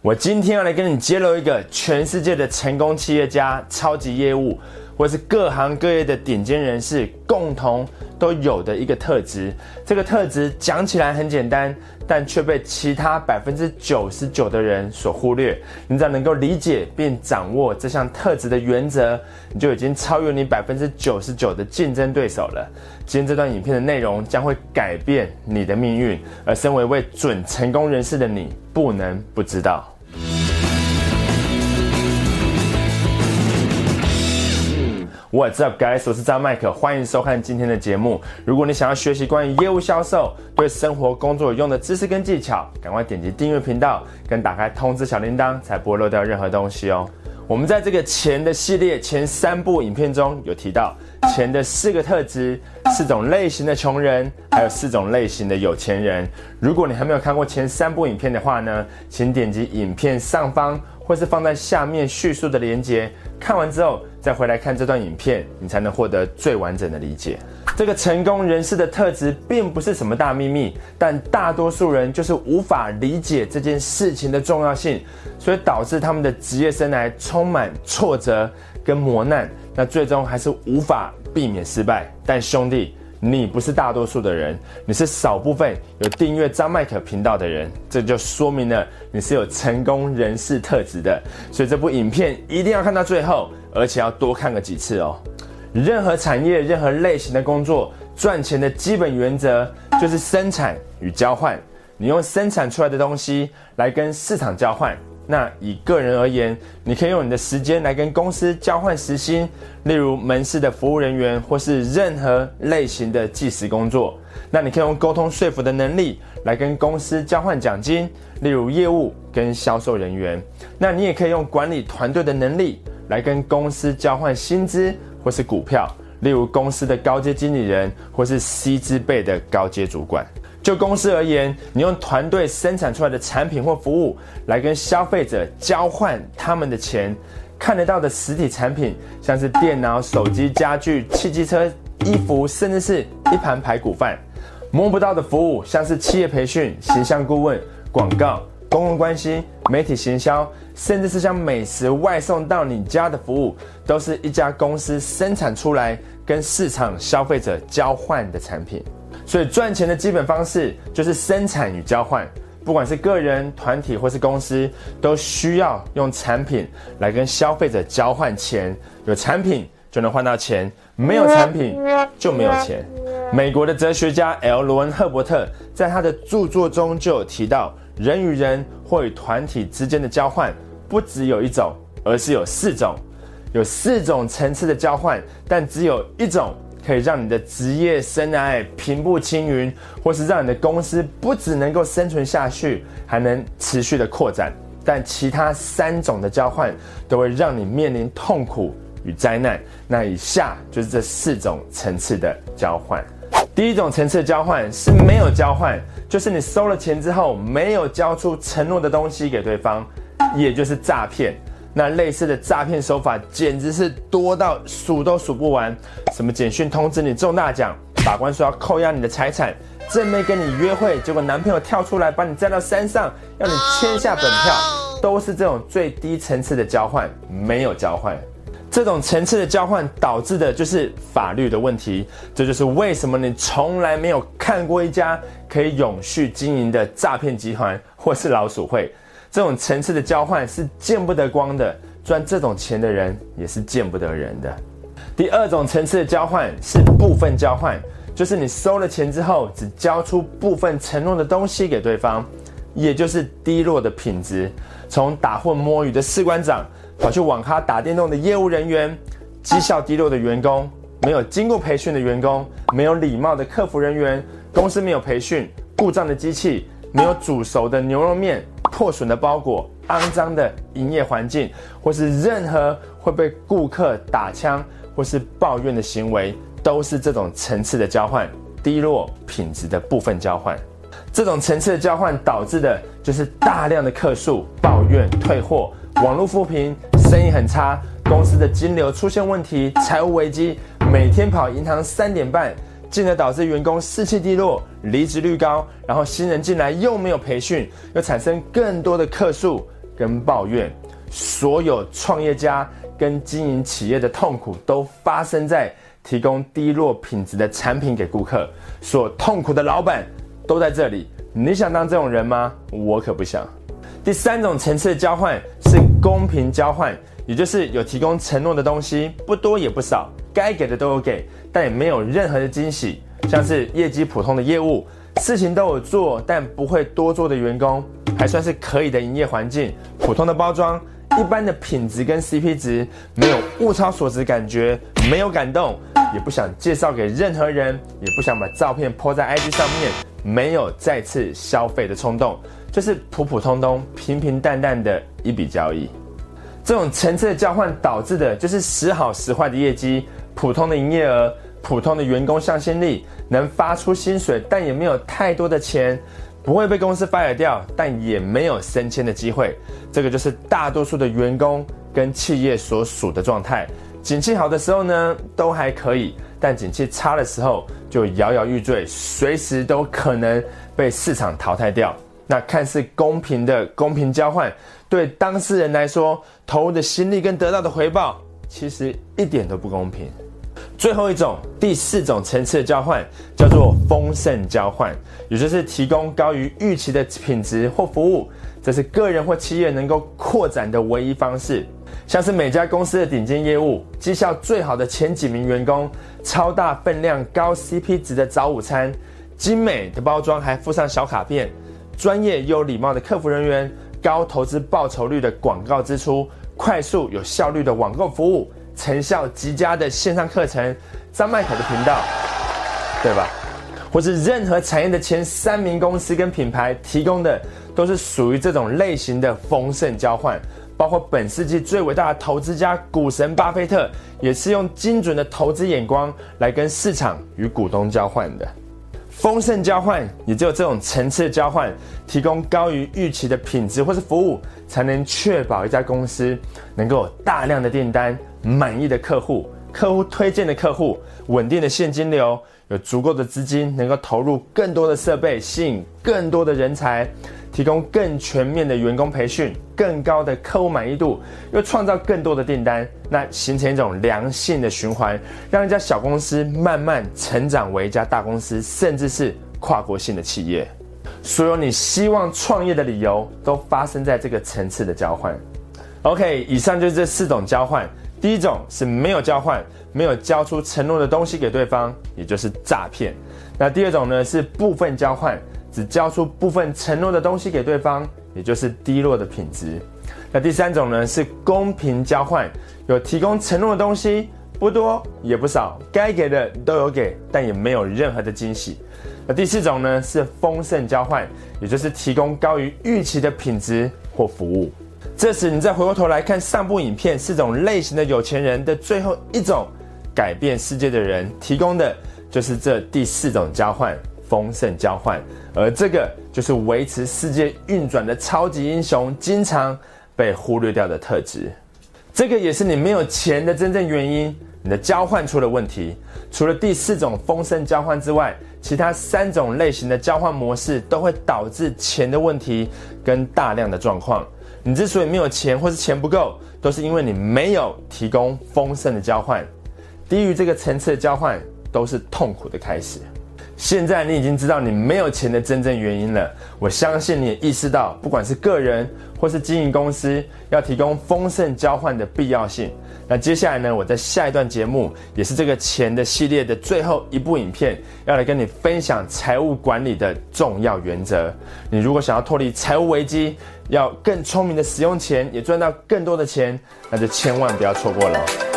我今天要来跟你揭露一个全世界的成功企业家、超级业务，或是各行各业的顶尖人士共同都有的一个特质。这个特质讲起来很简单，但却被其他百分之九十九的人所忽略。你只要能够理解并掌握这项特质的原则，你就已经超越你百分之九十九的竞争对手了。今天这段影片的内容将会改变你的命运，而身为一位准成功人士的你，不能不知道。What's up, guys？我是张麦克，欢迎收看今天的节目。如果你想要学习关于业务销售、对生活工作有用的知识跟技巧，赶快点击订阅频道，跟打开通知小铃铛，才不会漏掉任何东西哦。我们在这个钱的系列前三部影片中有提到钱的四个特质、四种类型的穷人，还有四种类型的有钱人。如果你还没有看过前三部影片的话呢，请点击影片上方或是放在下面叙述的连接，看完之后。再回来看这段影片，你才能获得最完整的理解。这个成功人士的特质并不是什么大秘密，但大多数人就是无法理解这件事情的重要性，所以导致他们的职业生涯充满挫折跟磨难，那最终还是无法避免失败。但兄弟。你不是大多数的人，你是少部分有订阅张麦克频道的人，这就说明了你是有成功人士特质的。所以这部影片一定要看到最后，而且要多看个几次哦。任何产业、任何类型的工作，赚钱的基本原则就是生产与交换。你用生产出来的东西来跟市场交换。那以个人而言，你可以用你的时间来跟公司交换时薪，例如门市的服务人员，或是任何类型的计时工作。那你可以用沟通说服的能力来跟公司交换奖金，例如业务跟销售人员。那你也可以用管理团队的能力来跟公司交换薪资或是股票，例如公司的高阶经理人或是 C 支辈的高阶主管。就公司而言，你用团队生产出来的产品或服务来跟消费者交换他们的钱，看得到的实体产品，像是电脑、手机、家具、汽机车、衣服，甚至是一盘排骨饭；摸不到的服务，像是企业培训、形象顾问、广告、公共关系、媒体行销，甚至是将美食外送到你家的服务，都是一家公司生产出来跟市场消费者交换的产品。所以赚钱的基本方式就是生产与交换，不管是个人、团体或是公司，都需要用产品来跟消费者交换钱。有产品就能换到钱，没有产品就没有钱。美国的哲学家 L. 罗恩·赫伯特在他的著作中就有提到，人与人或与团体之间的交换不只有一种，而是有四种，有四种层次的交换，但只有一种。可以让你的职业生涯平步青云，或是让你的公司不只能够生存下去，还能持续的扩展。但其他三种的交换都会让你面临痛苦与灾难。那以下就是这四种层次的交换。第一种层次交换是没有交换，就是你收了钱之后没有交出承诺的东西给对方，也就是诈骗。那类似的诈骗手法简直是多到数都数不完。什么简讯通知你中大奖，法官说要扣押你的财产，正妹跟你约会，结果男朋友跳出来把你载到山上，要你签下本票，都是这种最低层次的交换，没有交换。这种层次的交换导致的就是法律的问题。这就是为什么你从来没有看过一家可以永续经营的诈骗集团或是老鼠会。这种层次的交换是见不得光的，赚这种钱的人也是见不得人的。第二种层次的交换是部分交换，就是你收了钱之后，只交出部分承诺的东西给对方，也就是低落的品质。从打混摸鱼的士官长，跑去网咖打电动的业务人员，绩效低落的员工，没有经过培训的员工，没有礼貌的客服人员，公司没有培训，故障的机器，没有煮熟的牛肉面。破损的包裹、肮脏的营业环境，或是任何会被顾客打枪或是抱怨的行为，都是这种层次的交换，低落品质的部分交换。这种层次的交换导致的就是大量的客诉、抱怨、退货、网络负评、生意很差、公司的金流出现问题、财务危机，每天跑银行三点半。进而导致员工士气低落、离职率高，然后新人进来又没有培训，又产生更多的客诉、跟抱怨。所有创业家跟经营企业的痛苦，都发生在提供低落品质的产品给顾客。所痛苦的老板都在这里。你想当这种人吗？我可不想。第三种层次的交换是公平交换，也就是有提供承诺的东西，不多也不少，该给的都有给，但也没有任何的惊喜。像是业绩普通的业务，事情都有做，但不会多做的员工，还算是可以的营业环境，普通的包装。一般的品质跟 CP 值没有物超所值，感觉没有感动，也不想介绍给任何人，也不想把照片泼在 IG 上面，没有再次消费的冲动，就是普普通通、平平淡淡的一笔交易。这种层次的交换导致的就是时好时坏的业绩，普通的营业额，普通的员工向心力，能发出薪水，但也没有太多的钱。不会被公司 fire 掉，但也没有升迁的机会。这个就是大多数的员工跟企业所属的状态。景气好的时候呢，都还可以；但景气差的时候，就摇摇欲坠，随时都可能被市场淘汰掉。那看似公平的公平交换，对当事人来说，投入的心力跟得到的回报，其实一点都不公平。最后一种，第四种层次的交换叫做丰盛交换，也就是提供高于预期的品质或服务，这是个人或企业能够扩展的唯一方式。像是每家公司的顶尖业务，绩效最好的前几名员工，超大分量、高 CP 值的早午餐，精美的包装还附上小卡片，专业又有礼貌的客服人员，高投资报酬率的广告支出，快速有效率的网购服务。成效极佳的线上课程，张麦可的频道，对吧？或是任何产业的前三名公司跟品牌提供的，都是属于这种类型的丰盛交换。包括本世纪最伟大的投资家股神巴菲特，也是用精准的投资眼光来跟市场与股东交换的。丰盛交换，也只有这种层次的交换，提供高于预期的品质或是服务，才能确保一家公司能够有大量的订单、满意的客户、客户推荐的客户、稳定的现金流，有足够的资金，能够投入更多的设备，吸引更多的人才。提供更全面的员工培训，更高的客户满意度，又创造更多的订单，那形成一种良性的循环，让一家小公司慢慢成长为一家大公司，甚至是跨国性的企业。所有你希望创业的理由，都发生在这个层次的交换。OK，以上就是这四种交换。第一种是没有交换，没有交出承诺的东西给对方，也就是诈骗。那第二种呢是部分交换。只交出部分承诺的东西给对方，也就是低落的品质。那第三种呢是公平交换，有提供承诺的东西，不多也不少，该给的都有给，但也没有任何的惊喜。那第四种呢是丰盛交换，也就是提供高于预期的品质或服务。这时你再回过头来看上部影片，四种类型的有钱人的最后一种改变世界的人提供的就是这第四种交换。丰盛交换，而这个就是维持世界运转的超级英雄，经常被忽略掉的特质。这个也是你没有钱的真正原因。你的交换出了问题。除了第四种丰盛交换之外，其他三种类型的交换模式都会导致钱的问题跟大量的状况。你之所以没有钱或是钱不够，都是因为你没有提供丰盛的交换。低于这个层次的交换，都是痛苦的开始。现在你已经知道你没有钱的真正原因了。我相信你也意识到，不管是个人或是经营公司，要提供丰盛交换的必要性。那接下来呢？我在下一段节目，也是这个钱的系列的最后一部影片，要来跟你分享财务管理的重要原则。你如果想要脱离财务危机，要更聪明的使用钱，也赚到更多的钱，那就千万不要错过了。